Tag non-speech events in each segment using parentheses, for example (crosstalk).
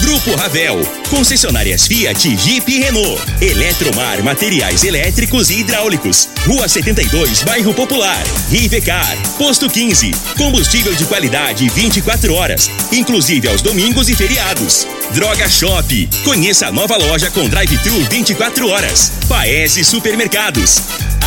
Grupo Ravel. Concessionárias Fiat, Jeep e Renault. Eletromar Materiais Elétricos e Hidráulicos. Rua 72, Bairro Popular. Rivecar. Posto 15. Combustível de qualidade 24 horas, inclusive aos domingos e feriados. Droga Shop. Conheça a nova loja com drive-thru 24 horas. Paese Supermercados.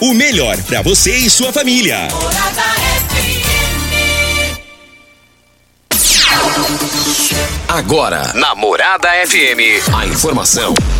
O melhor para você e sua família. Morada FM. Agora, na Morada FM, a informação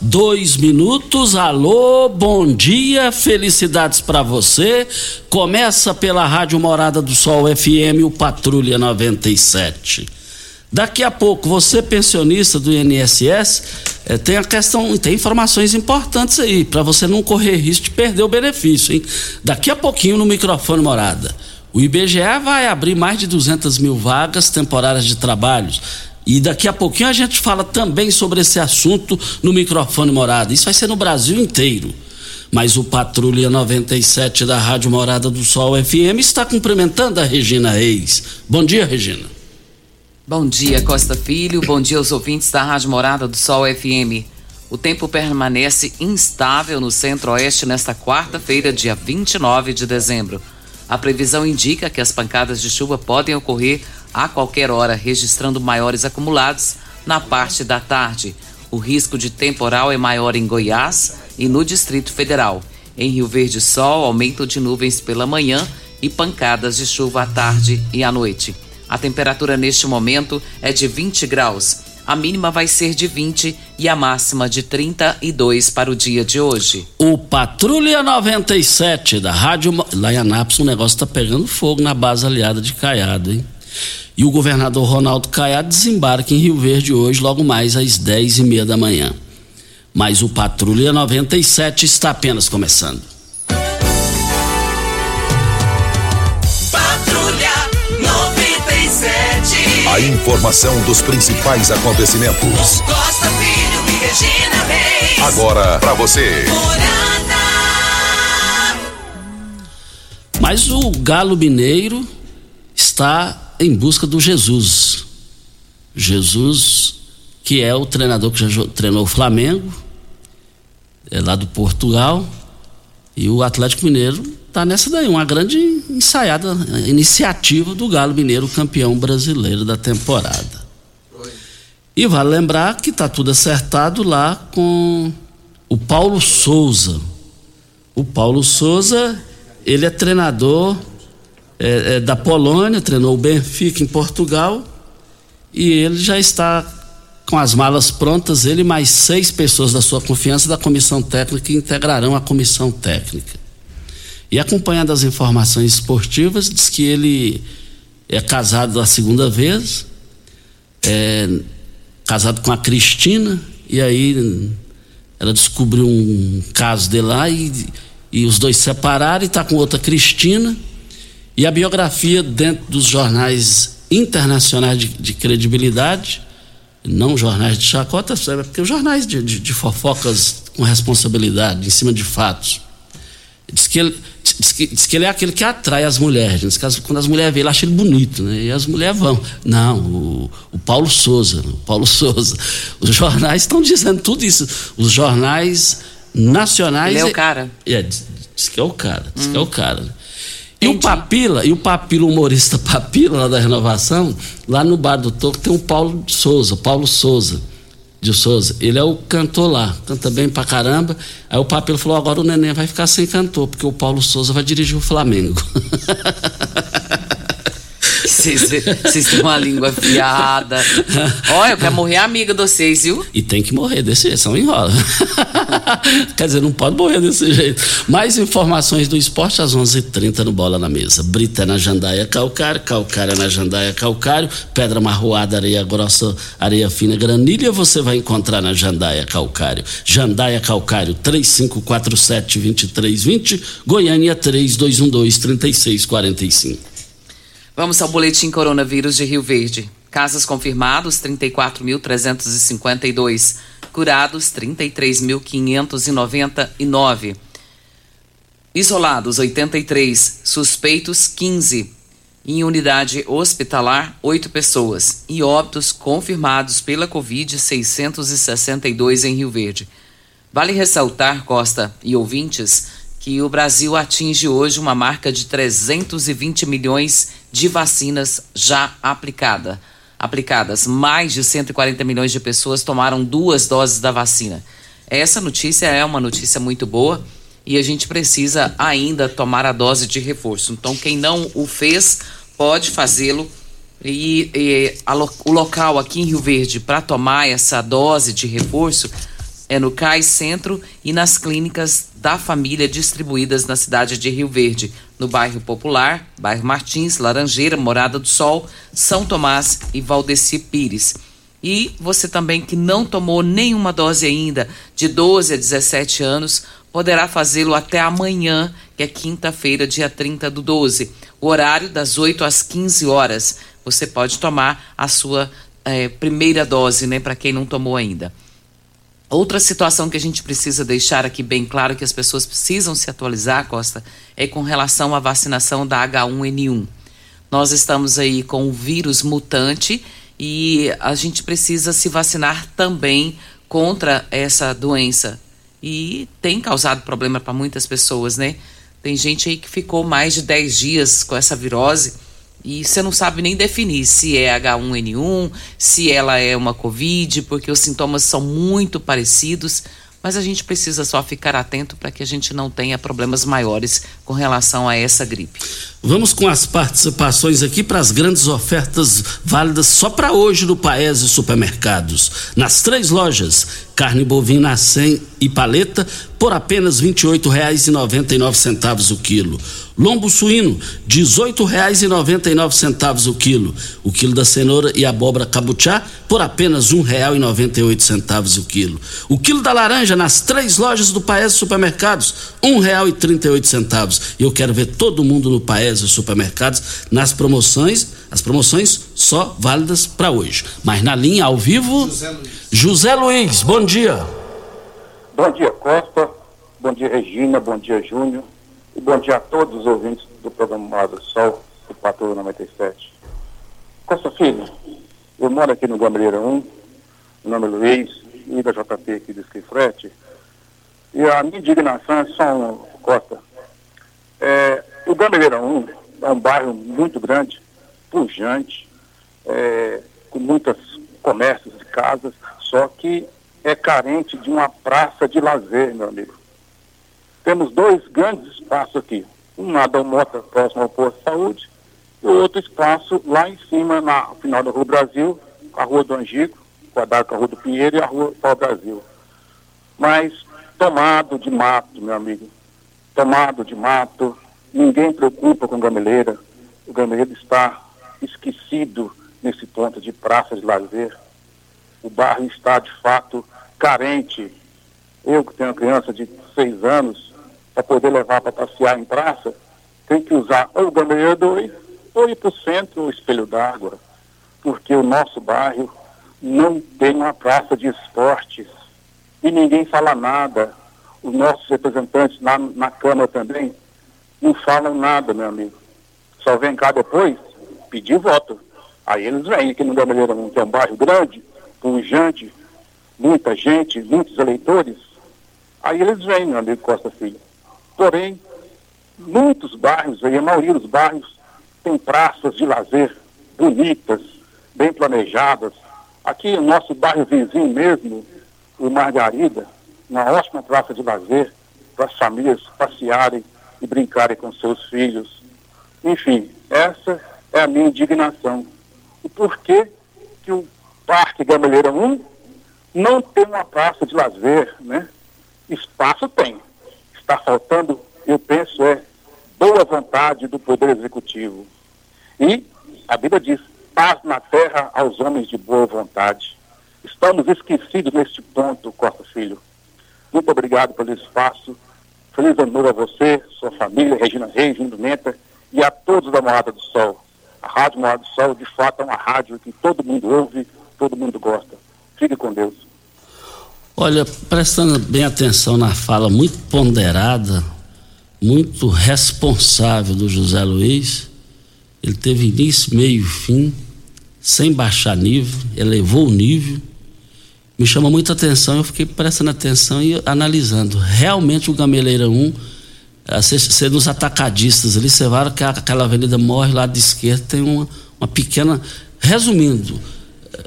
dois minutos. Alô, bom dia, felicidades para você. Começa pela Rádio Morada do Sol FM, o Patrulha 97. Daqui a pouco, você pensionista do INSS, eh, tem a questão, tem informações importantes aí, para você não correr risco de perder o benefício, hein? Daqui a pouquinho no microfone Morada. O IBGE vai abrir mais de 200 mil vagas temporárias de trabalhos. E daqui a pouquinho a gente fala também sobre esse assunto no microfone Morada. Isso vai ser no Brasil inteiro. Mas o Patrulha 97 da Rádio Morada do Sol FM está cumprimentando a Regina Reis. Bom dia, Regina. Bom dia, Costa Filho. Bom dia aos ouvintes da Rádio Morada do Sol FM. O tempo permanece instável no centro-oeste nesta quarta-feira, dia 29 de dezembro. A previsão indica que as pancadas de chuva podem ocorrer a qualquer hora, registrando maiores acumulados na parte da tarde. O risco de temporal é maior em Goiás e no Distrito Federal. Em Rio Verde, sol, aumento de nuvens pela manhã e pancadas de chuva à tarde e à noite. A temperatura neste momento é de 20 graus. A mínima vai ser de 20 e a máxima de 32 para o dia de hoje. O Patrulha 97 da Rádio. Lá em Anápolis o negócio tá pegando fogo na base aliada de Caiado, hein? E o governador Ronaldo Caiado desembarca em Rio Verde hoje, logo mais às 10 e meia da manhã. Mas o Patrulha 97 está apenas começando. Patrulha 97. A informação dos principais acontecimentos. Costa Filho e Regina Reis. Agora para você. Mas o Galo Mineiro está em busca do Jesus. Jesus, que é o treinador que já treinou o Flamengo, é lá do Portugal, e o Atlético Mineiro está nessa daí, uma grande ensaiada iniciativa do Galo Mineiro, campeão brasileiro da temporada. E vale lembrar que está tudo acertado lá com o Paulo Souza. O Paulo Souza, ele é treinador é, é, da Polônia, treinou o Benfica em Portugal e ele já está com as malas prontas, ele e mais seis pessoas da sua confiança da comissão técnica integrarão a comissão técnica. E acompanhando as informações esportivas, diz que ele é casado a segunda vez, é, casado com a Cristina, e aí ela descobriu um caso dele lá e, e os dois se separaram e está com outra Cristina. E a biografia dentro dos jornais internacionais de, de credibilidade não jornais de chacota, é porque os jornais de, de, de fofocas com responsabilidade, em cima de fatos. Diz que ele, diz que, diz que ele é aquele que atrai as mulheres. Diz que quando as mulheres veem, ele acha ele bonito, né? E as mulheres vão. Não, o, o Paulo Souza, o Paulo (laughs) Souza. Os jornais estão dizendo tudo isso. Os jornais nacionais. Ele é o cara. É, diz, diz que é o cara, diz hum. que é o cara. E o Papila, e o Papila, humorista (laughs) Papila, lá da Renovação, lá no Bar do Toco tem o Paulo Souza, Paulo Souza, de Souza. Ele é o cantor lá, canta bem pra caramba. Aí o Papila falou: agora o neném vai ficar sem cantor, porque o Paulo Souza vai dirigir o Flamengo. (laughs) Vocês têm uma língua afiada. Olha, eu quero morrer amiga de vocês, viu? E tem que morrer desse jeito, só enrola. (laughs) Quer dizer, não pode morrer desse jeito. Mais informações do esporte às 11:30 h 30 no Bola na Mesa. Brita na Jandaia Calcário, Calcária na Jandaia Calcário, Pedra Marroada, Areia Grossa, Areia Fina, Granilha, você vai encontrar na Jandaia Calcário. Jandaia Calcário, 3547-2320, Goiânia 3212-3645. Vamos ao boletim coronavírus de Rio Verde. Casos confirmados 34.352, curados 33.599. Isolados 83, suspeitos 15. Em unidade hospitalar, 8 pessoas. E óbitos confirmados pela Covid, 662 em Rio Verde. Vale ressaltar, Costa e ouvintes, que o Brasil atinge hoje uma marca de 320 milhões de vacinas já aplicada, aplicadas. Mais de 140 milhões de pessoas tomaram duas doses da vacina. Essa notícia é uma notícia muito boa e a gente precisa ainda tomar a dose de reforço. Então, quem não o fez, pode fazê-lo. E, e a, o local aqui em Rio Verde para tomar essa dose de reforço é no CAIS Centro e nas clínicas da família distribuídas na cidade de Rio Verde, no bairro Popular, bairro Martins, Laranjeira, Morada do Sol, São Tomás e Valdeci Pires. E você também que não tomou nenhuma dose ainda, de 12 a 17 anos, poderá fazê-lo até amanhã, que é quinta-feira, dia 30 do 12. O horário das 8 às 15 horas. Você pode tomar a sua eh, primeira dose, né, para quem não tomou ainda. Outra situação que a gente precisa deixar aqui bem claro que as pessoas precisam se atualizar, Costa, é com relação à vacinação da H1N1. Nós estamos aí com o vírus mutante e a gente precisa se vacinar também contra essa doença. E tem causado problema para muitas pessoas, né? Tem gente aí que ficou mais de 10 dias com essa virose e você não sabe nem definir se é H1N1, se ela é uma Covid, porque os sintomas são muito parecidos, mas a gente precisa só ficar atento para que a gente não tenha problemas maiores com relação a essa gripe. Vamos com as participações aqui para as grandes ofertas válidas só para hoje no Paese Supermercados. Nas três lojas, carne bovina 100 e paleta por apenas R$ 28,99 o quilo. Lombo suíno, R$ 18,99 o quilo. O quilo da cenoura e abóbora cabuchá por apenas R$ 1,98 o quilo. O quilo da laranja nas três lojas do Paese Supermercados, R$ 1,38. E eu quero ver todo mundo no Paese Supermercados nas promoções, as promoções só válidas para hoje. Mas na linha ao vivo, José Luiz. José Luiz, bom dia. Bom dia, Costa. Bom dia, Regina. Bom dia, Júnior. E bom dia a todos os ouvintes do programa do Sol, do Patrulha 97. Costa Filho, eu moro aqui no Gameleira 1, meu nome é Luiz, e da JP aqui do Esquifrete. E a minha indignação é só uma, Costa. É, o Gameleira 1 é um bairro muito grande, pujante, é, com muitos comércios e casas, só que é carente de uma praça de lazer, meu amigo. Temos dois grandes espaços aqui. Um na Mota, próximo ao posto de saúde, e outro espaço lá em cima, na final da Rua Brasil, a Rua do Angico, quadrado com a Rua do Pinheiro e a Rua Pau Brasil. Mas tomado de mato, meu amigo. Tomado de mato. Ninguém preocupa com gameleira. O gameleiro está esquecido nesse ponto de praça de lazer. O bairro está, de fato, carente. Eu que tenho uma criança de seis anos, para poder levar para passear em praça, tem que usar ou o gameleiro 2 ou ir para o centro o espelho d'água, porque o nosso bairro não tem uma praça de esportes e ninguém fala nada. Os nossos representantes lá na Câmara também não falam nada, meu amigo. Só vem cá depois pedir voto. Aí eles vêm aqui no Gameleira, que é um bairro grande, pujante, muita gente, muitos eleitores. Aí eles vêm, meu amigo Costa Filho. Porém, muitos bairros, aí, a maioria dos bairros, tem praças de lazer bonitas, bem planejadas. Aqui, o nosso bairro vizinho mesmo, o Margarida, uma ótima praça de lazer para as famílias passearem e brincarem com seus filhos. Enfim, essa é a minha indignação. O porquê que o Parque Gameleira 1 não tem uma praça de lazer, né? Espaço tem. Está faltando, eu penso, é boa vontade do Poder Executivo. E a Bíblia diz, paz na terra aos homens de boa vontade. Estamos esquecidos neste ponto, Costa Filho. Muito obrigado pelo espaço. Feliz ano novo a você, sua família, Regina Reis, Lindo Menta e a todos da Morada do Sol. A Rádio Morada do Sol, de fato, é uma rádio que todo mundo ouve, todo mundo gosta. Fique com Deus. Olha, prestando bem atenção na fala muito ponderada, muito responsável do José Luiz, ele teve início, meio e fim, sem baixar nível, elevou o nível. Me chamou muita atenção, eu fiquei prestando atenção e analisando. Realmente o Gameleira 1, ser nos atacadistas ali, você vai que aquela avenida morre lá de esquerda, tem uma, uma pequena. Resumindo,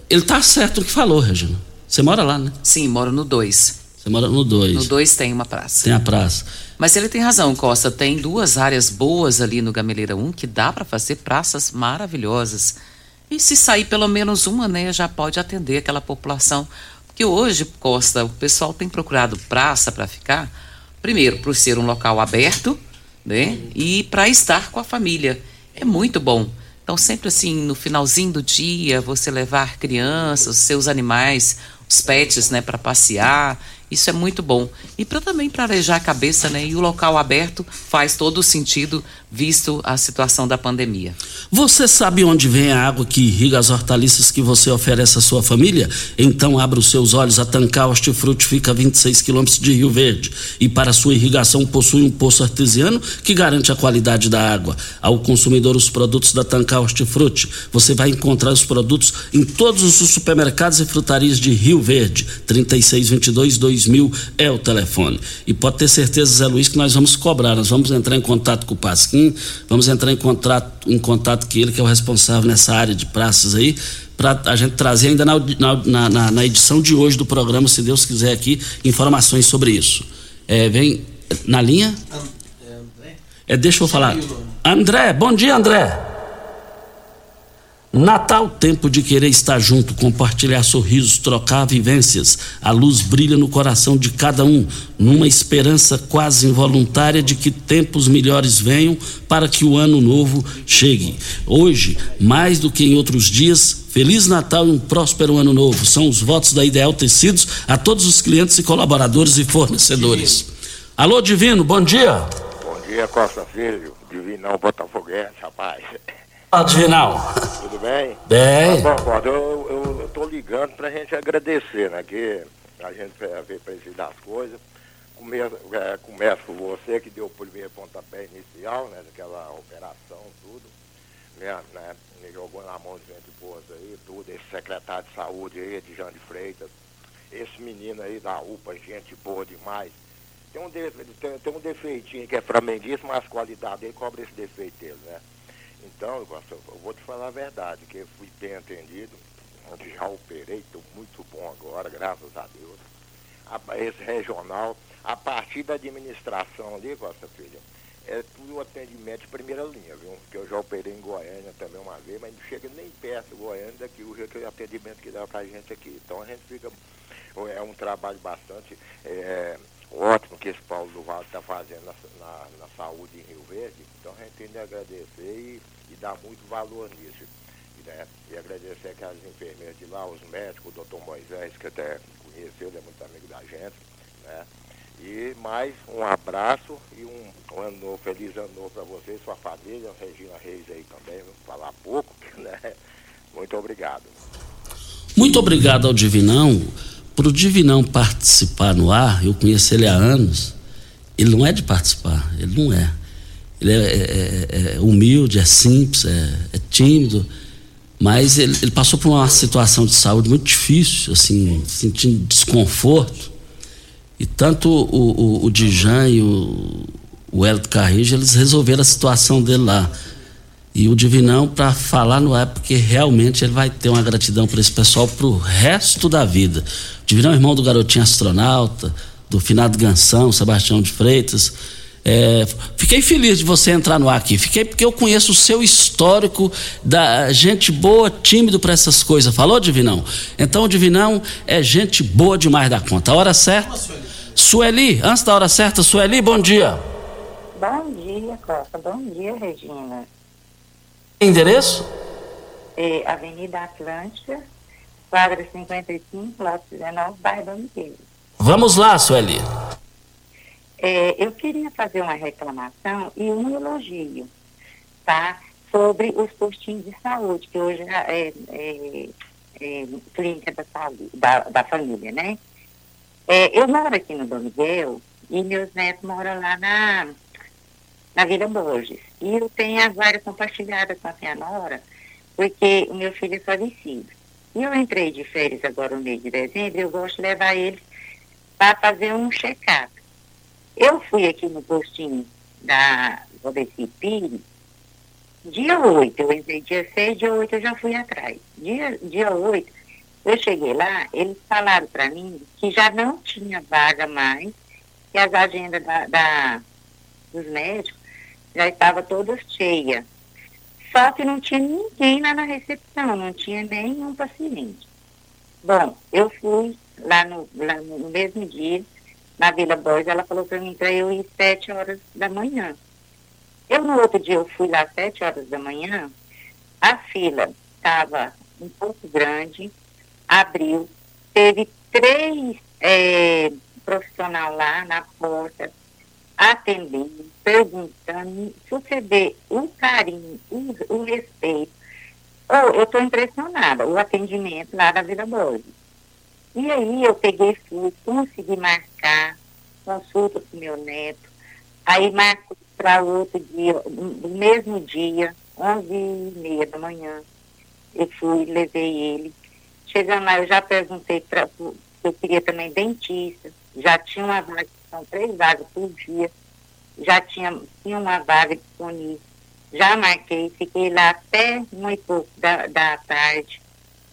ele está certo no que falou, Regina. Você mora lá, né? Sim, moro no 2. Você mora no 2. No 2 tem uma praça. Tem a praça. Mas ele tem razão, Costa. Tem duas áreas boas ali no Gameleira 1 que dá para fazer praças maravilhosas. E se sair pelo menos uma, né, já pode atender aquela população. Porque hoje, Costa, o pessoal tem procurado praça para ficar, primeiro, por ser um local aberto, né? E para estar com a família. É muito bom. Então, sempre assim, no finalzinho do dia, você levar crianças, seus animais, os pets, né, para passear isso é muito bom. E para também para arejar a cabeça, né? E o local aberto faz todo o sentido visto a situação da pandemia. Você sabe onde vem a água que irriga as hortaliças que você oferece à sua família? Então abra os seus olhos. A Tancar Hortifruti fica a 26 quilômetros de Rio Verde e para sua irrigação possui um poço artesiano que garante a qualidade da água. Ao consumidor os produtos da Tancar Hortifruti, você vai encontrar os produtos em todos os supermercados e frutarias de Rio Verde. 3622 2000 é o telefone. E pode ter certeza, Zé Luiz, que nós vamos cobrar. Nós vamos entrar em contato com o Pasquim, vamos entrar em contato, em contato com ele, que é o responsável nessa área de praças aí, para a gente trazer ainda na, na, na, na, edição de hoje do programa, se Deus quiser aqui, informações sobre isso. É, vem na linha? É, deixa eu falar. André, bom dia, André. Natal, tempo de querer estar junto, compartilhar sorrisos, trocar vivências. A luz brilha no coração de cada um, numa esperança quase involuntária de que tempos melhores venham para que o ano novo chegue. Hoje, mais do que em outros dias, Feliz Natal e um próspero ano novo. São os votos da Ideal Tecidos a todos os clientes e colaboradores e fornecedores. Alô, Divino, bom dia. Bom dia, Costa Filho. Divinão Botafoguense, rapaz. Fala, Divinal. Tudo bem? Bem. Tá bom, eu, eu, eu tô ligando pra gente agradecer, né? Que a gente vê preciso das coisas. Começa, é, começa com você que deu o primeiro pontapé inicial, né? Daquela operação, tudo. Né, né, me jogou na mão de gente boa aí, tudo. Esse secretário de saúde aí, de Jean de Freitas. Esse menino aí da UPA, gente boa demais. Tem um, de, tem, tem um defeitinho que é flamenguista, mas a qualidade dele cobre esse defeito dele, né? Então, eu vou te falar a verdade, que eu fui bem atendido, já operei, estou muito bom agora, graças a Deus. A, esse regional, a partir da administração ali, Costa Filha, é tudo atendimento de primeira linha, viu? Porque eu já operei em Goiânia também uma vez, mas não chega nem perto de Goiânia daqui, o atendimento que dá pra gente aqui. Então a gente fica. É um trabalho bastante é, ótimo que esse Paulo do Vale está fazendo na, na, na, saúde em Rio Verde. Então a gente tem de agradecer e, e dar muito valor nisso. E, né, e agradecer aquelas enfermeiras de lá, os médicos, o doutor Moisés, que até conheceu, ele é muito amigo da gente. Né? E mais um abraço e um, um ano novo, feliz ano novo para você e sua família, Regina Reis aí também, vamos falar pouco, (laughs) né? Muito obrigado. Muito obrigado ao Divinão. Para o Divinão participar no ar, eu conheço ele há anos, ele não é de participar, ele não é. Ele é, é, é humilde, é simples, é, é tímido, mas ele, ele, passou por uma situação de saúde muito difícil, assim, sentindo desconforto. E tanto o, o, o Dijan e o, o Hélio Carrijo, eles resolveram a situação dele lá. E o Divinão, para falar no ar, porque realmente ele vai ter uma gratidão para esse pessoal para o resto da vida. O Divinão é irmão do garotinho astronauta, do finado Gansão, Sebastião de Freitas. É, fiquei feliz de você entrar no ar aqui. Fiquei porque eu conheço o seu histórico da gente boa, tímido para essas coisas. Falou, Divinão? Então o Divinão é gente boa demais da conta. A hora certa. Sueli, antes da hora certa, Sueli, bom dia. Bom dia, Costa. Bom dia, Regina. Endereço? É, Avenida Atlântica, quadra 55, lote 19, bairro Domingueiro. Vamos lá, Sueli. É, eu queria fazer uma reclamação e um elogio, tá? Sobre os postinhos de saúde, que hoje é, é, é clínica da, saúde, da, da família, né? É, eu moro aqui no Dom Miguel e meus netos moram lá na, na Vila Borges. E eu tenho a vaga compartilhada com a minha nora, porque o meu filho é falecido. E eu entrei de férias agora no mês de dezembro e eu gosto de levar eles para fazer um check-up. Eu fui aqui no postinho da Valdeci Pires, dia 8, eu entrei dia 6, dia 8 eu já fui atrás. Dia, dia 8, eu cheguei lá, eles falaram para mim que já não tinha vaga mais, que as agendas da, da dos médicos já estavam todas cheias. Só que não tinha ninguém lá na recepção, não tinha nenhum paciente. Bom, eu fui lá no, lá no mesmo dia, na Vila Borges, ela falou para mim para eu ir sete horas da manhã. Eu, no outro dia, eu fui lá às sete horas da manhã, a fila estava um pouco grande, abriu, teve três é, profissionais lá na porta, atendendo, perguntando, vê o carinho, o, o respeito, eu estou impressionada, o atendimento lá da Vila Borges. E aí eu peguei, fui, consegui marcar consulta com meu neto, aí marco para outro dia, no mesmo dia, onze e meia da manhã, eu fui, levei ele. Chegando lá, eu já perguntei para eu queria também dentista, já tinha uma vaga, são três vagas por dia, já tinha, tinha uma vaga disponível, já marquei, fiquei lá até e pouco da, da tarde,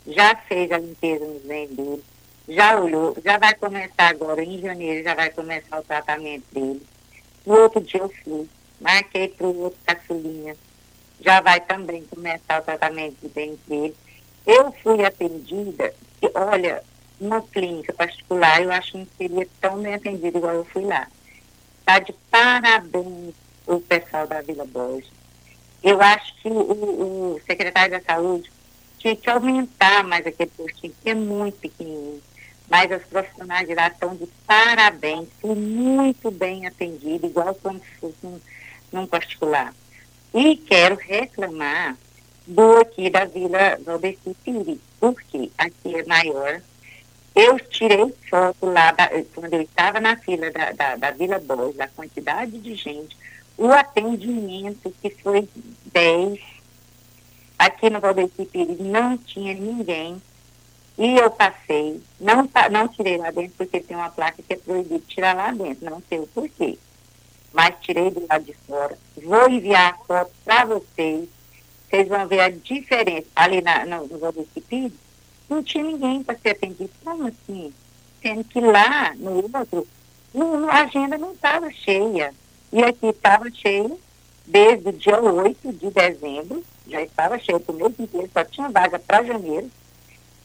já fez a limpeza nos dentes dele, já olhou, já vai começar agora, em janeiro, já vai começar o tratamento dele. No outro dia eu fui, marquei para o outro caçulinha, já vai também começar o tratamento de dente dele. Eu fui atendida, olha, uma clínica particular, eu acho que não seria tão bem atendida igual eu fui lá. Está de parabéns o pessoal da Vila Borges. Eu acho que o, o secretário da Saúde tinha que aumentar mais aquele postinho, que é muito pequenininho mas as profissionais de lá estão de parabéns, fui muito bem atendida, igual se fosse num, num particular. E quero reclamar do aqui da Vila Valdeci Piri, porque aqui é maior. Eu tirei foto lá, da, quando eu estava na fila da, da, da Vila Boas, da quantidade de gente, o atendimento que foi 10. Aqui no Valdeci Piri não tinha ninguém e eu passei, não, não tirei lá dentro, porque tem uma placa que é proibido tirar lá dentro, não sei o porquê. Mas tirei do lado de fora. Vou enviar a foto para vocês. Vocês vão ver a diferença. Ali na, no, no Rodrigues não tinha ninguém para ser atendido. Como assim? Sendo que lá, no outro, a agenda não estava cheia. E aqui estava cheia desde o dia 8 de dezembro, já estava cheio o mês inteiro, só tinha vaga para janeiro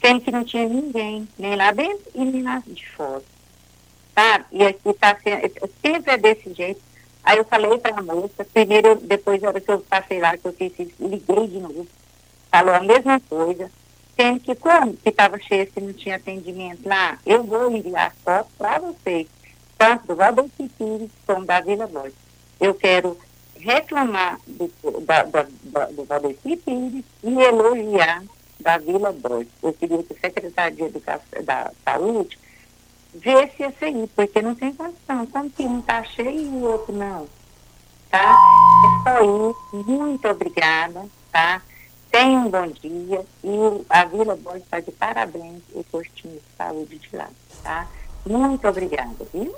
sendo que não tinha ninguém, nem lá dentro e nem lá de fora. Sabe? E aqui está sempre é desse jeito. Aí eu falei para a moça, primeiro, depois da hora que eu passei lá, que eu fiz liguei de novo, falou a mesma coisa, que como que estava cheio, se não tinha atendimento lá, eu vou enviar foto para vocês, tanto do Valdeci Pires como da Vila Borges. Eu quero reclamar do, da, da, da, do Valdeci Pires e elogiar da Vila Borges. Eu queria que o secretário de Educação, da Saúde visse esse aí, porque não tem condição. Como que um está cheio e o outro não? Tá? É só isso. Muito obrigada, tá? Tenha um bom dia e a Vila Borges está de parabéns o postinho de saúde de lá, tá? Muito obrigada, viu?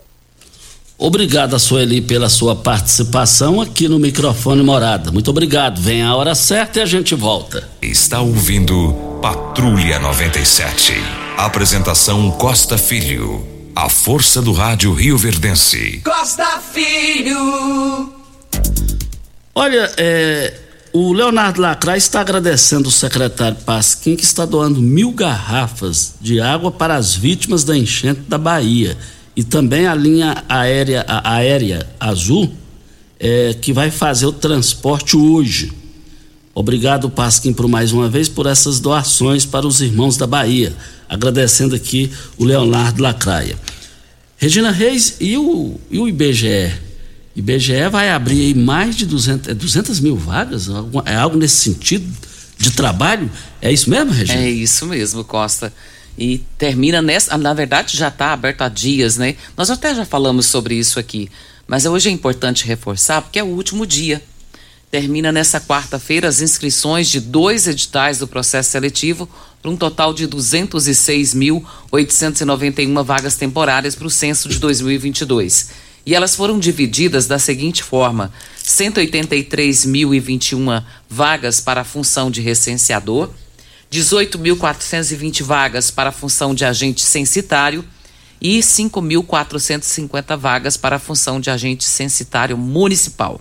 Obrigado, Sueli, pela sua participação aqui no microfone Morada. Muito obrigado. Vem a hora certa e a gente volta. Está ouvindo Patrulha 97. Apresentação Costa Filho. A força do rádio Rio Verdense. Costa Filho. Olha, é, o Leonardo Lacraia está agradecendo o secretário Pasquim que está doando mil garrafas de água para as vítimas da enchente da Bahia e também a linha aérea, a aérea azul, é, que vai fazer o transporte hoje. Obrigado, Pasquim, por mais uma vez por essas doações para os irmãos da Bahia. Agradecendo aqui o Leonardo Lacraia. Regina Reis e o, e o IBGE? IBGE vai abrir mais de 200, 200 é mil vagas? É algo nesse sentido de trabalho? É isso mesmo, Regina? É isso mesmo, Costa e termina nessa. Na verdade, já está aberto há dias, né? Nós até já falamos sobre isso aqui, mas hoje é importante reforçar porque é o último dia. Termina nessa quarta-feira as inscrições de dois editais do processo seletivo para um total de 206.891 vagas temporárias para o censo de 2022. E elas foram divididas da seguinte forma: 183.021 vagas para a função de recenseador, 18.420 vagas para a função de agente censitário e 5.450 vagas para a função de agente censitário municipal.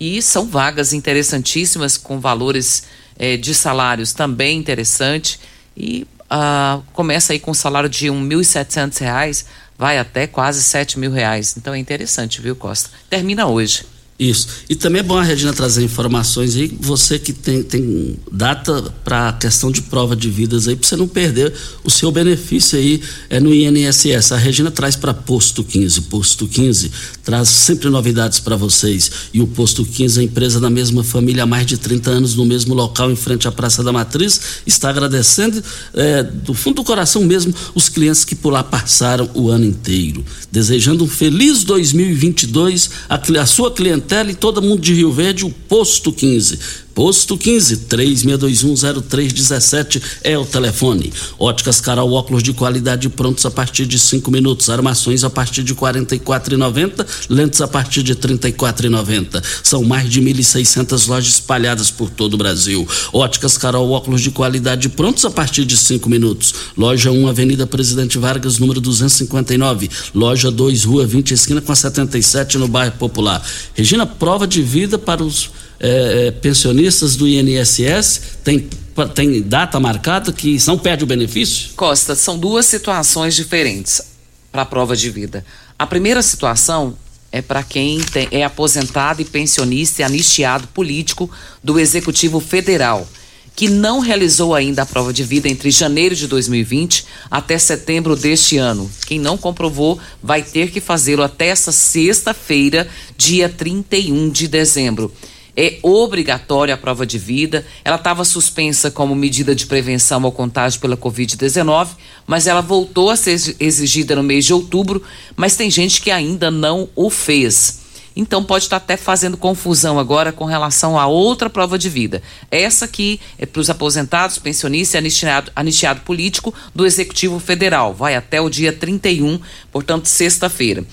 E são vagas interessantíssimas, com valores eh, de salários também interessantes. E uh, começa aí com um salário de R$ 1.700, vai até quase R$ mil reais. Então é interessante, viu, Costa? Termina hoje. Isso. E também é bom a Regina trazer informações aí, você que tem, tem data para a questão de prova de vidas aí, para você não perder o seu benefício aí é no INSS. A Regina traz para Posto 15. Posto 15 traz sempre novidades para vocês. E o Posto 15, a empresa da mesma família há mais de 30 anos, no mesmo local, em frente à Praça da Matriz, está agradecendo é, do fundo do coração mesmo os clientes que por lá passaram o ano inteiro. Desejando um feliz 2022 a, a sua clientela Tele, todo mundo de Rio Verde, o Posto 15. Posto 15 36210317 é o telefone. Óticas Carol, óculos de qualidade prontos a partir de 5 minutos. Armações a partir de R$ 44,90. Lentes a partir de R$ 34,90. São mais de 1.600 lojas espalhadas por todo o Brasil. Óticas Carol, óculos de qualidade prontos a partir de 5 minutos. Loja 1, Avenida Presidente Vargas, número 259. Loja 2, Rua 20, esquina com a 77, no bairro Popular. Regina, prova de vida para os é, é, pensionistas do INSS tem, tem data marcada que não perde o benefício? Costa, são duas situações diferentes para a prova de vida. A primeira situação é para quem tem, é aposentado e pensionista e anistiado político do Executivo Federal, que não realizou ainda a prova de vida entre janeiro de 2020 até setembro deste ano. Quem não comprovou vai ter que fazê-lo até essa sexta-feira, dia 31 de dezembro é obrigatória a prova de vida. Ela estava suspensa como medida de prevenção ao contágio pela Covid-19, mas ela voltou a ser exigida no mês de outubro, mas tem gente que ainda não o fez. Então pode estar até fazendo confusão agora com relação a outra prova de vida. Essa aqui é para os aposentados, pensionistas e anistiado, anistiado político do Executivo Federal. Vai até o dia 31, portanto, sexta-feira.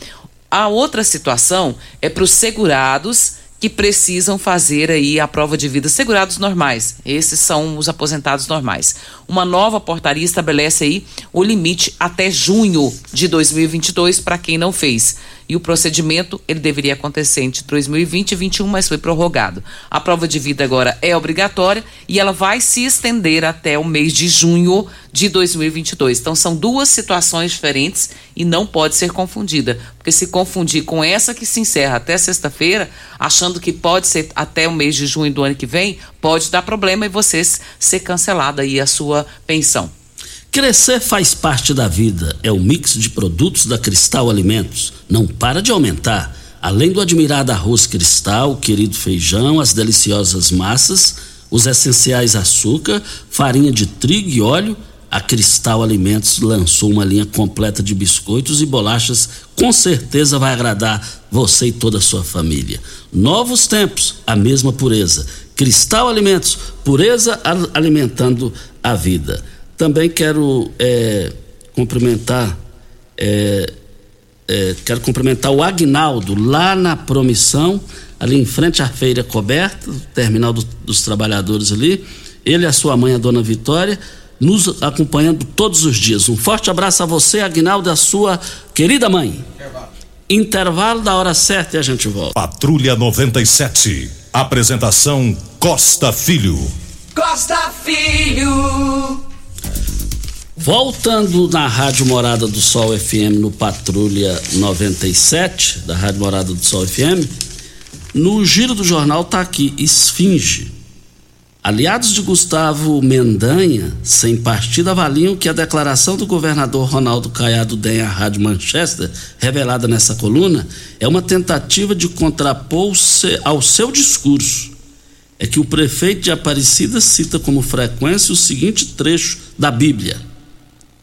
A outra situação é para os segurados que precisam fazer aí a prova de vida segurados normais. Esses são os aposentados normais. Uma nova portaria estabelece aí o limite até junho de 2022 para quem não fez e o procedimento ele deveria acontecer entre 2020 e 2021, mas foi prorrogado. A prova de vida agora é obrigatória e ela vai se estender até o mês de junho de 2022. Então são duas situações diferentes e não pode ser confundida, porque se confundir com essa que se encerra até sexta-feira, achando que pode ser até o mês de junho do ano que vem, pode dar problema e você ser cancelada aí a sua pensão. Crescer faz parte da vida. É o mix de produtos da Cristal Alimentos. Não para de aumentar. Além do admirado arroz cristal, o querido feijão, as deliciosas massas, os essenciais açúcar, farinha de trigo e óleo. A Cristal Alimentos lançou uma linha completa de biscoitos e bolachas, com certeza vai agradar você e toda a sua família. Novos tempos, a mesma pureza. Cristal Alimentos, pureza alimentando a vida. Também quero é, cumprimentar, é, é, quero cumprimentar o Agnaldo lá na Promissão, ali em frente à feira coberta, terminal do, dos trabalhadores ali. Ele e a sua mãe, a dona Vitória, nos acompanhando todos os dias. Um forte abraço a você, Agnaldo, e a sua querida mãe. Intervalo. Intervalo da hora certa e a gente volta. Patrulha 97. Apresentação Costa Filho. Costa Filho. Voltando na Rádio Morada do Sol FM no Patrulha 97, da Rádio Morada do Sol FM, no giro do jornal tá aqui Esfinge. Aliados de Gustavo Mendanha, sem partido, avaliam que a declaração do governador Ronaldo Caiado Dem à Rádio Manchester, revelada nessa coluna, é uma tentativa de contrapor ao seu discurso. É que o prefeito de Aparecida cita como frequência o seguinte trecho da Bíblia: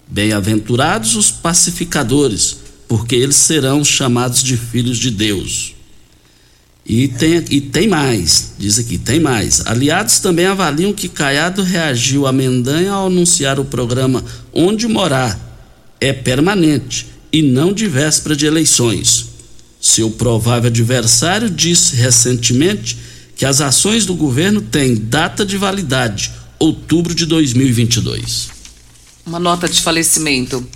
Bem-aventurados os pacificadores, porque eles serão chamados de filhos de Deus. E tem, e tem mais, diz aqui, tem mais. Aliados também avaliam que Caiado reagiu a Mendanha ao anunciar o programa Onde Morar. É permanente e não de véspera de eleições. Seu provável adversário disse recentemente que as ações do governo têm data de validade, outubro de 2022. Uma nota de falecimento.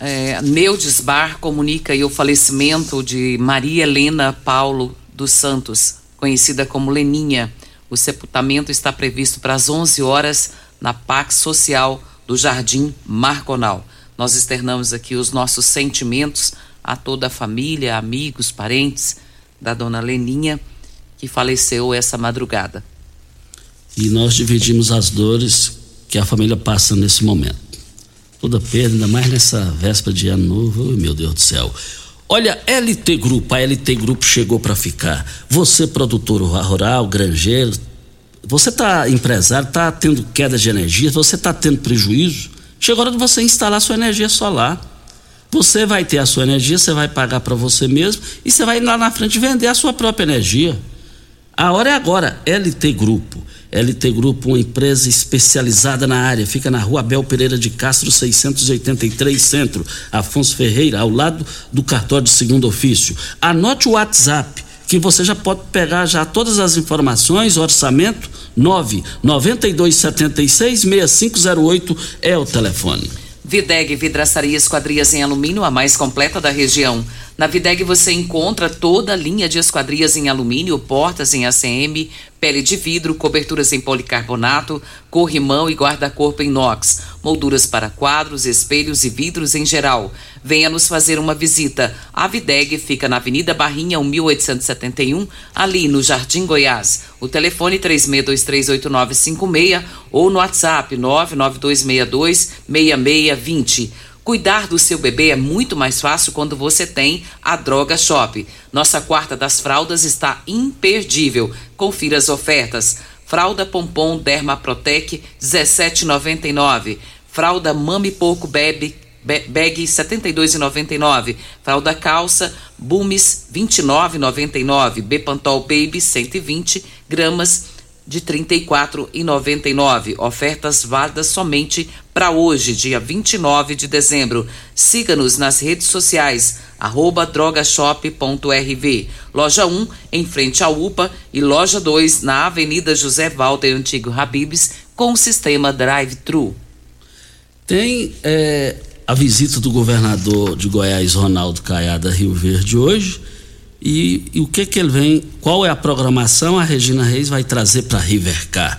É, Neudes Bar comunica o falecimento de Maria Helena Paulo dos Santos, conhecida como Leninha. O sepultamento está previsto para as 11 horas na Pax Social do Jardim Marconal. Nós externamos aqui os nossos sentimentos a toda a família, amigos, parentes da dona Leninha, que faleceu essa madrugada. E nós dividimos as dores que a família passa nesse momento. Toda perda, ainda mais nessa véspera de ano novo, meu Deus do céu. Olha, LT Grupo, a LT Grupo chegou para ficar. Você, produtor rural, granjeiro, você está empresário, está tendo queda de energia, você está tendo prejuízo. Chegou a hora de você instalar sua energia solar. Você vai ter a sua energia, você vai pagar para você mesmo e você vai lá na frente vender a sua própria energia. A hora é agora. LT Grupo. LT Grupo, uma empresa especializada na área, fica na rua Abel Pereira de Castro, 683 Centro, Afonso Ferreira, ao lado do cartório de segundo ofício. Anote o WhatsApp, que você já pode pegar já todas as informações, orçamento 99276 6508 é o telefone. Videg Vidraçaria Esquadrias em Alumínio, a mais completa da região. Na Videg você encontra toda a linha de esquadrias em alumínio, portas em ACM, pele de vidro, coberturas em policarbonato, corrimão e guarda-corpo em inox, molduras para quadros, espelhos e vidros em geral. Venha nos fazer uma visita. A Videg fica na Avenida Barrinha, 1871, ali no Jardim Goiás. O telefone 36238956 ou no WhatsApp 99262 6620. Cuidar do seu bebê é muito mais fácil quando você tem a Droga Shop. Nossa quarta das fraldas está imperdível. Confira as ofertas. Fralda Pompom Derma Protec 17,99. Fralda Mami Porco Bebe Bag 72,99. Fralda calça Bumes 29,99. Bepantol Baby 120 gramas de R$ 34,99. Ofertas válidas somente para hoje, dia 29 de dezembro. Siga-nos nas redes sociais, arroba drogashop.rv. Loja 1, em frente à UPA, e loja 2, na Avenida José Walter Antigo Habibs, com o sistema drive-thru. Tem é, a visita do governador de Goiás, Ronaldo Caiada, Rio Verde, hoje e, e, o que que ele vem, qual é a programação a Regina Reis vai trazer para Rivercar.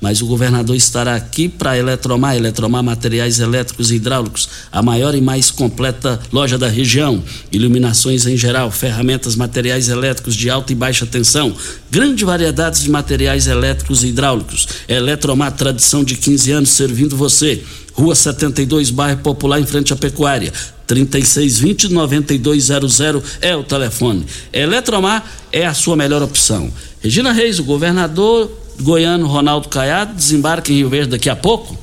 Mas o governador estará aqui para Eletromar, Eletromar Materiais Elétricos e Hidráulicos, a maior e mais completa loja da região. Iluminações em geral, ferramentas, materiais elétricos de alta e baixa tensão, grande variedade de materiais elétricos e hidráulicos. Eletromar, tradição de 15 anos servindo você. Rua 72, bairro Popular, em frente à Pecuária. 3620-9200 é o telefone. Eletromar é a sua melhor opção. Regina Reis, o governador goiano Ronaldo Caiado desembarca em Rio Verde daqui a pouco?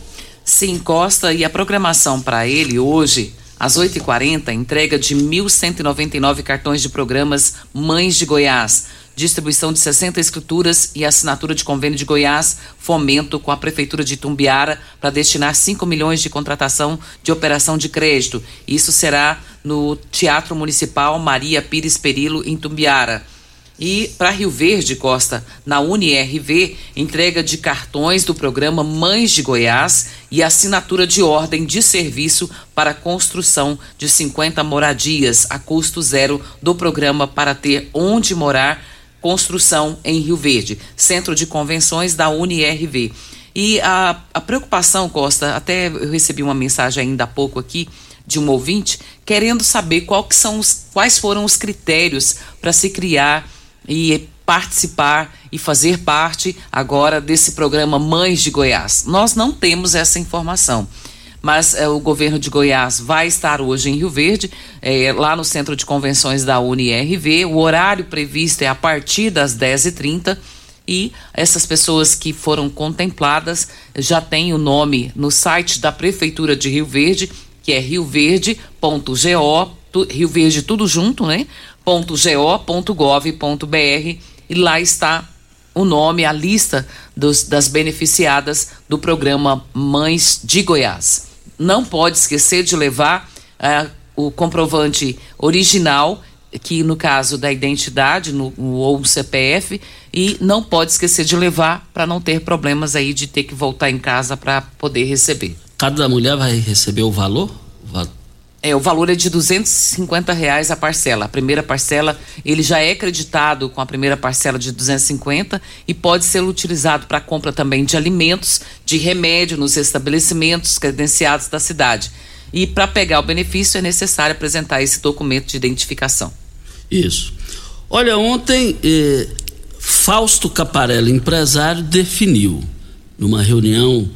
Sim, Costa, e a programação para ele hoje, às 8h40, entrega de 1.199 cartões de programas Mães de Goiás, distribuição de 60 escrituras e assinatura de convênio de Goiás, fomento com a Prefeitura de Tumbiara para destinar 5 milhões de contratação de operação de crédito. Isso será no Teatro Municipal Maria Pires Perilo, em Tumbiara. E para Rio Verde, Costa, na UniRV, entrega de cartões do programa Mães de Goiás e assinatura de ordem de serviço para construção de 50 moradias a custo zero do programa para ter onde morar, construção em Rio Verde, Centro de Convenções da UniRV. E a, a preocupação, Costa, até eu recebi uma mensagem ainda há pouco aqui de um ouvinte querendo saber são os, quais foram os critérios para se criar e participar e fazer parte agora desse programa Mães de Goiás. Nós não temos essa informação, mas é, o governo de Goiás vai estar hoje em Rio Verde, é, lá no Centro de Convenções da UniRV. O horário previsto é a partir das 10h30 e essas pessoas que foram contempladas já têm o nome no site da Prefeitura de Rio Verde, que é rioverde.go, Rio Verde tudo junto, né? www.go.gov.br e lá está o nome, a lista dos, das beneficiadas do programa Mães de Goiás. Não pode esquecer de levar uh, o comprovante original, que no caso da identidade no, ou CPF, e não pode esquecer de levar para não ter problemas aí de ter que voltar em casa para poder receber. Cada mulher vai receber o valor? É, o valor é de 250 reais a parcela. A primeira parcela, ele já é creditado com a primeira parcela de 250 e pode ser utilizado para compra também de alimentos, de remédio nos estabelecimentos credenciados da cidade. E para pegar o benefício é necessário apresentar esse documento de identificação. Isso. Olha, ontem eh, Fausto Caparella, empresário, definiu numa reunião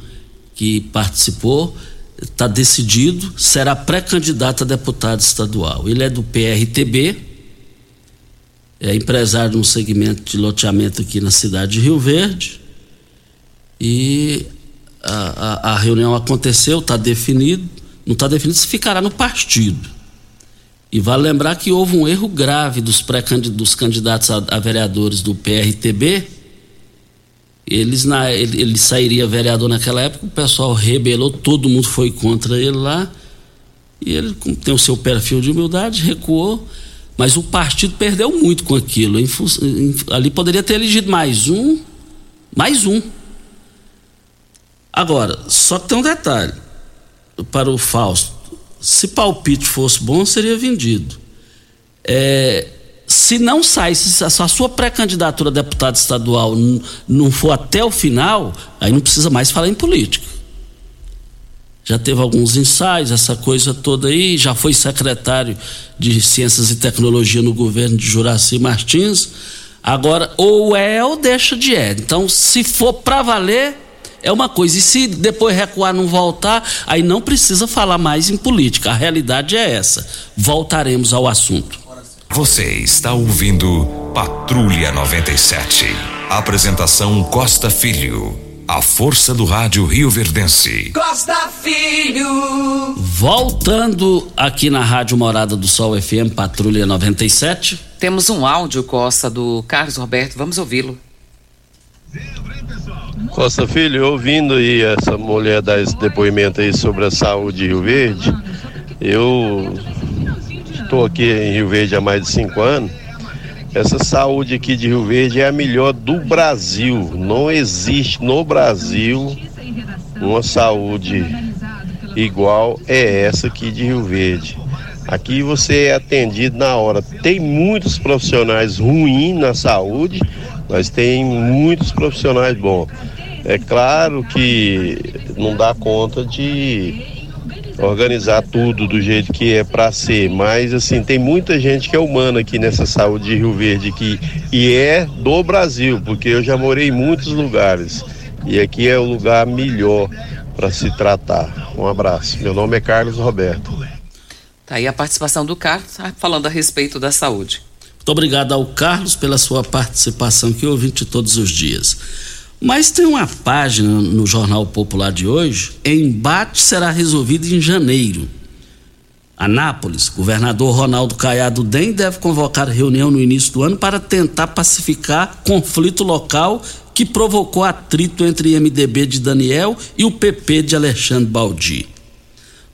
que participou está decidido, será pré-candidato a deputado estadual. Ele é do PRTB, é empresário no segmento de loteamento aqui na cidade de Rio Verde. E a, a, a reunião aconteceu, está definido, não está definido se ficará no partido. E vale lembrar que houve um erro grave dos, pré dos candidatos a, a vereadores do PRTB eles na, ele, ele, sairia vereador naquela época, o pessoal rebelou, todo mundo foi contra ele lá. E ele tem o seu perfil de humildade, recuou, mas o partido perdeu muito com aquilo. Em, em, ali poderia ter elegido mais um, mais um. Agora, só que tem um detalhe para o Fausto. Se palpite fosse bom, seria vendido. É, se não sai, se a sua pré-candidatura a deputado estadual não for até o final, aí não precisa mais falar em política. Já teve alguns ensaios, essa coisa toda aí, já foi secretário de Ciências e Tecnologia no governo de Juraci Martins. Agora, ou é ou deixa de é. Então, se for para valer, é uma coisa. E se depois recuar não voltar, aí não precisa falar mais em política. A realidade é essa. Voltaremos ao assunto. Você está ouvindo Patrulha 97. Apresentação Costa Filho. A força do rádio Rio Verdense. Costa Filho. Voltando aqui na Rádio Morada do Sol FM Patrulha 97. Temos um áudio, Costa, do Carlos Roberto. Vamos ouvi-lo. Costa Filho, ouvindo aí essa mulher dar esse depoimento aí sobre a saúde de Rio Verde, eu estou aqui em Rio Verde há mais de cinco anos. Essa saúde aqui de Rio Verde é a melhor do Brasil. Não existe no Brasil uma saúde igual é essa aqui de Rio Verde. Aqui você é atendido na hora. Tem muitos profissionais ruins na saúde, mas tem muitos profissionais bons. É claro que não dá conta de organizar tudo do jeito que é para ser, mas assim, tem muita gente que é humana aqui nessa saúde de Rio Verde que e é do Brasil, porque eu já morei em muitos lugares e aqui é o lugar melhor para se tratar. Um abraço. Meu nome é Carlos Roberto. Tá aí a participação do Carlos tá falando a respeito da saúde. Muito obrigado ao Carlos pela sua participação que ouvinte todos os dias. Mas tem uma página no Jornal Popular de hoje: embate será resolvido em janeiro. Anápolis, governador Ronaldo Caiado Dem deve convocar reunião no início do ano para tentar pacificar conflito local que provocou atrito entre MDB de Daniel e o PP de Alexandre Baldi.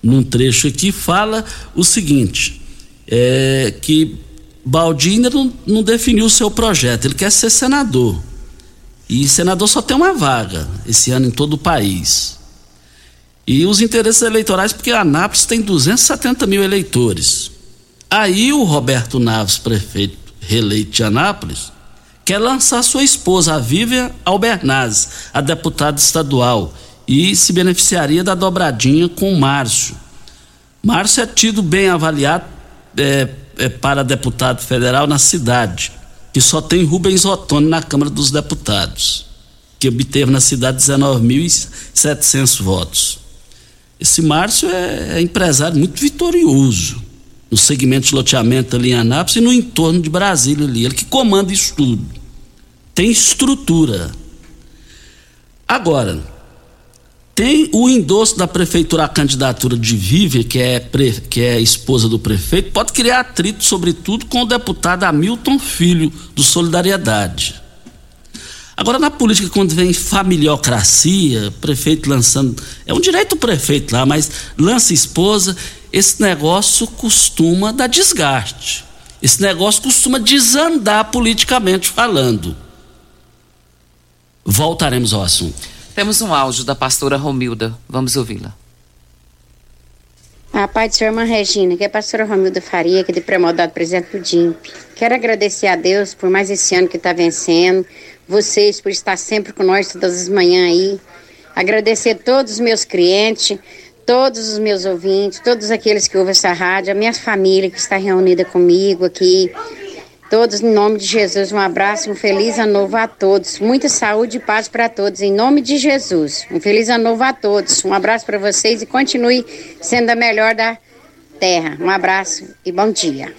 Num trecho aqui fala o seguinte: é, que Baldi ainda não, não definiu o seu projeto, ele quer ser senador. E senador só tem uma vaga esse ano em todo o país. E os interesses eleitorais, porque Anápolis tem 270 mil eleitores. Aí o Roberto Naves, prefeito reeleito de Anápolis, quer lançar sua esposa, a Vivian Albernaz, a deputada estadual, e se beneficiaria da dobradinha com Márcio. Márcio é tido bem avaliado é, é, para deputado federal na cidade que só tem Rubens Ottoni na Câmara dos Deputados, que obteve na cidade 19.700 votos. Esse Márcio é, é, empresário muito vitorioso no segmento de loteamento ali em Anápolis e no entorno de Brasília ali. Ele que comanda isso tudo. Tem estrutura. Agora, tem o endosso da prefeitura à candidatura de Vivian, que é, pre, que é esposa do prefeito, pode criar atrito, sobretudo, com o deputado Hamilton Filho, do Solidariedade. Agora, na política, quando vem familiocracia, prefeito lançando. É um direito do prefeito lá, mas lança esposa, esse negócio costuma dar desgaste. Esse negócio costuma desandar politicamente falando. Voltaremos ao assunto. Temos um áudio da pastora Romilda. Vamos ouvi-la. A paz do Senhor, irmã Regina, que é a pastora Romilda Faria, que de pré-moldado presidente do DIMP. Quero agradecer a Deus por mais esse ano que está vencendo, vocês por estar sempre com nós todas as manhãs aí. Agradecer a todos os meus clientes, todos os meus ouvintes, todos aqueles que ouvem essa rádio, a minha família que está reunida comigo aqui, Todos, em nome de Jesus, um abraço, um feliz ano novo a todos. Muita saúde e paz para todos, em nome de Jesus. Um feliz ano novo a todos. Um abraço para vocês e continue sendo a melhor da terra. Um abraço e bom dia.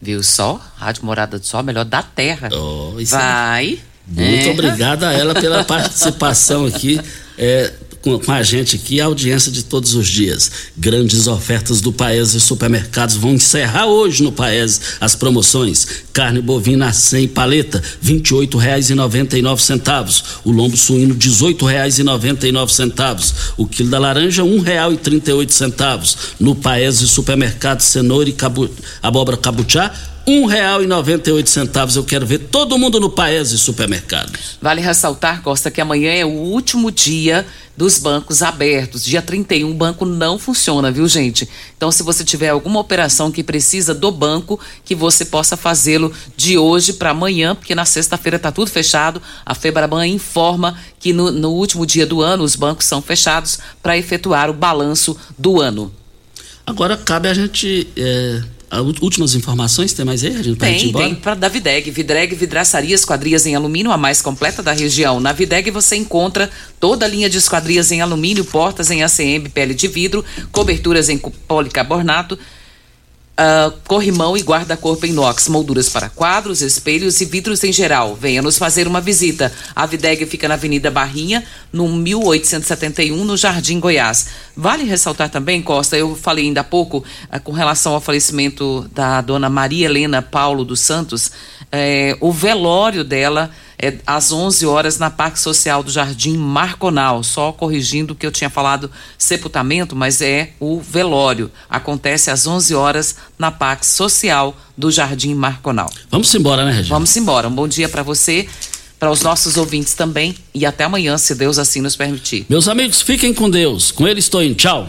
Viu só? Rádio Morada do Sol, melhor da terra. Oh, Vai. Muito é. obrigado a ela pela participação aqui. É, com, com, a gente aqui, a audiência de todos os dias. Grandes ofertas do Paese Supermercados vão encerrar hoje no Paese as promoções. Carne bovina 100 paleta, R$ 28,99. O lombo suíno, R$ 18,99. O quilo da laranja, R$ 1,38. No Paese Supermercados, cenoura e cabu, abóbora cabuchá, um real e noventa e oito centavos. Eu quero ver todo mundo no Paese Supermercados. Vale ressaltar, Costa, que amanhã é o último dia dos bancos abertos. Dia 31 o banco não funciona, viu, gente? Então, se você tiver alguma operação que precisa do banco, que você possa fazê-lo de hoje para amanhã, porque na sexta-feira está tudo fechado. A Febraban informa que no, no último dia do ano os bancos são fechados para efetuar o balanço do ano. Agora cabe a gente é últimas informações, tem mais aí, Regina? Tem, tem para da Videg. Vidreg Vidraçaria Esquadrias em Alumínio, a mais completa da região. Na Videg você encontra toda a linha de esquadrias em alumínio, portas em ACM, pele de vidro, coberturas em policarbonato, Uh, corrimão e guarda-corpo inox, molduras para quadros, espelhos e vidros em geral. Venha nos fazer uma visita. A Videg fica na Avenida Barrinha, no 1871, no Jardim Goiás. Vale ressaltar também, Costa, eu falei ainda há pouco uh, com relação ao falecimento da dona Maria Helena Paulo dos Santos, uh, o velório dela é às 11 horas na Parque Social do Jardim Marconal. Só corrigindo que eu tinha falado sepultamento, mas é o velório. Acontece às 11 horas na Parque Social do Jardim Marconal. Vamos embora, né, Regina? Vamos embora. Um bom dia para você para os nossos ouvintes também e até amanhã, se Deus assim nos permitir. Meus amigos, fiquem com Deus. Com ele estou em tchau.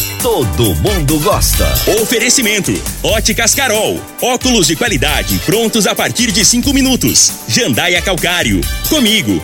Todo mundo gosta. Oferecimento: Óticas Carol. Óculos de qualidade prontos a partir de cinco minutos. Jandaia Calcário. Comigo.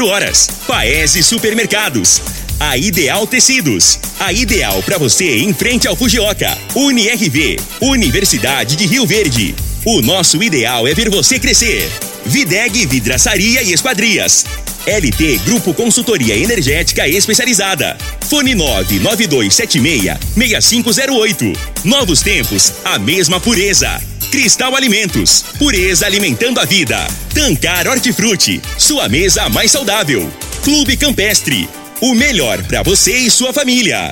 horas. Paese Supermercados. A Ideal Tecidos. A ideal para você em frente ao Fujioka. UniRV. Universidade de Rio Verde. O nosso ideal é ver você crescer. Videg Vidraçaria e Esquadrias. LT Grupo Consultoria Energética Especializada. Fone 99276-6508. Novos tempos, a mesma pureza. Cristal Alimentos, pureza alimentando a vida. Tancar Hortifruti, sua mesa mais saudável. Clube Campestre, o melhor para você e sua família.